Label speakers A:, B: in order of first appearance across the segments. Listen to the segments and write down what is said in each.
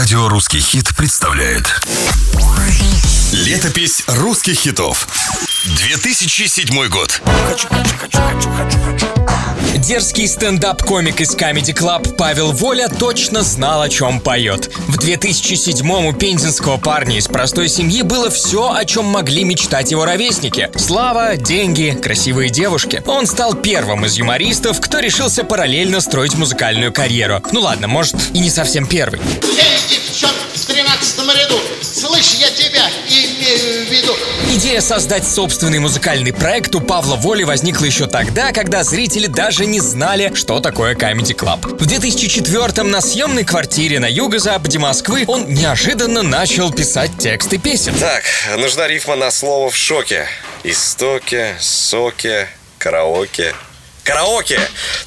A: Радио «Русский хит» представляет. Летопись русских хитов. 2007 год
B: Дерзкий стендап-комик из Comedy Club Павел Воля точно знал, о чем поет. В 2007-м у пензенского парня из простой семьи было все, о чем могли мечтать его ровесники. Слава, деньги, красивые девушки. Он стал первым из юмористов, кто решился параллельно строить музыкальную карьеру. Ну ладно, может и не совсем первый.
C: Ездит черт
B: Идея создать собственный музыкальный проект у Павла Воли возникла еще тогда, когда зрители даже не знали, что такое Comedy Club. В 2004-м на съемной квартире на юго-западе Москвы он неожиданно начал писать тексты песен.
D: Так, нужна рифма на слово в шоке. Истоки, соки, караоке. Караоке!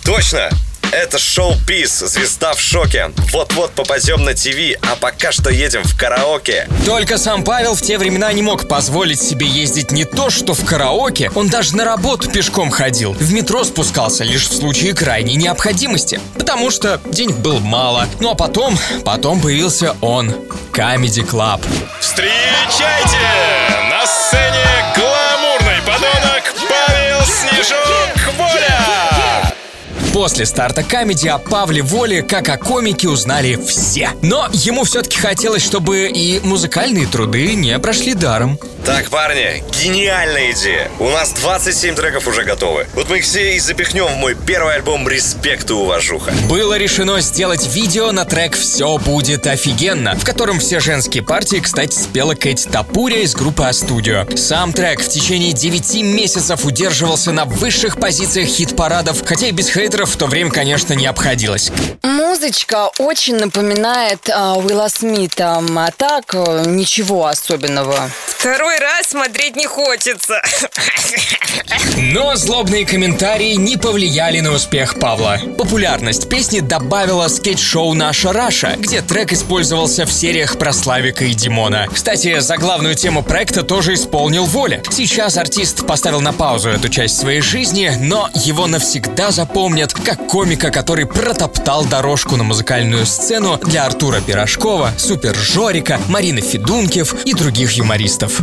D: Точно! Это шоу Пис, звезда в шоке. Вот-вот попадем на ТВ, а пока что едем в караоке.
B: Только сам Павел в те времена не мог позволить себе ездить не то что в караоке, он даже на работу пешком ходил. В метро спускался лишь в случае крайней необходимости. Потому что денег было мало. Ну а потом, потом появился он. Comedy Club.
E: Встречайте!
B: После старта комедии о Павле Воле, как о комике, узнали все. Но ему все-таки хотелось, чтобы и музыкальные труды не прошли даром.
D: Так, парни, гениальная идея. У нас 27 треков уже готовы. Вот мы их все и запихнем в мой первый альбом «Респект и уважуха».
B: Было решено сделать видео на трек «Все будет офигенно», в котором все женские партии, кстати, спела Кэти Тапуря из группы А-студио. Сам трек в течение 9 месяцев удерживался на высших позициях хит-парадов, хотя и без хейтеров в то время, конечно, не обходилось.
F: Музычка очень напоминает а, Уилла Смита, а так а, ничего особенного.
G: Второй раз смотреть не хочется.
B: Но злобные комментарии не повлияли на успех Павла. Популярность песни добавила скетч-шоу «Наша Раша», где трек использовался в сериях про Славика и Димона. Кстати, за главную тему проекта тоже исполнил Воля. Сейчас артист поставил на паузу эту часть своей жизни, но его навсегда запомнят как комика, который протоптал дорожку на музыкальную сцену для Артура Пирожкова, Супер Жорика, Марины Федункив и других юмористов.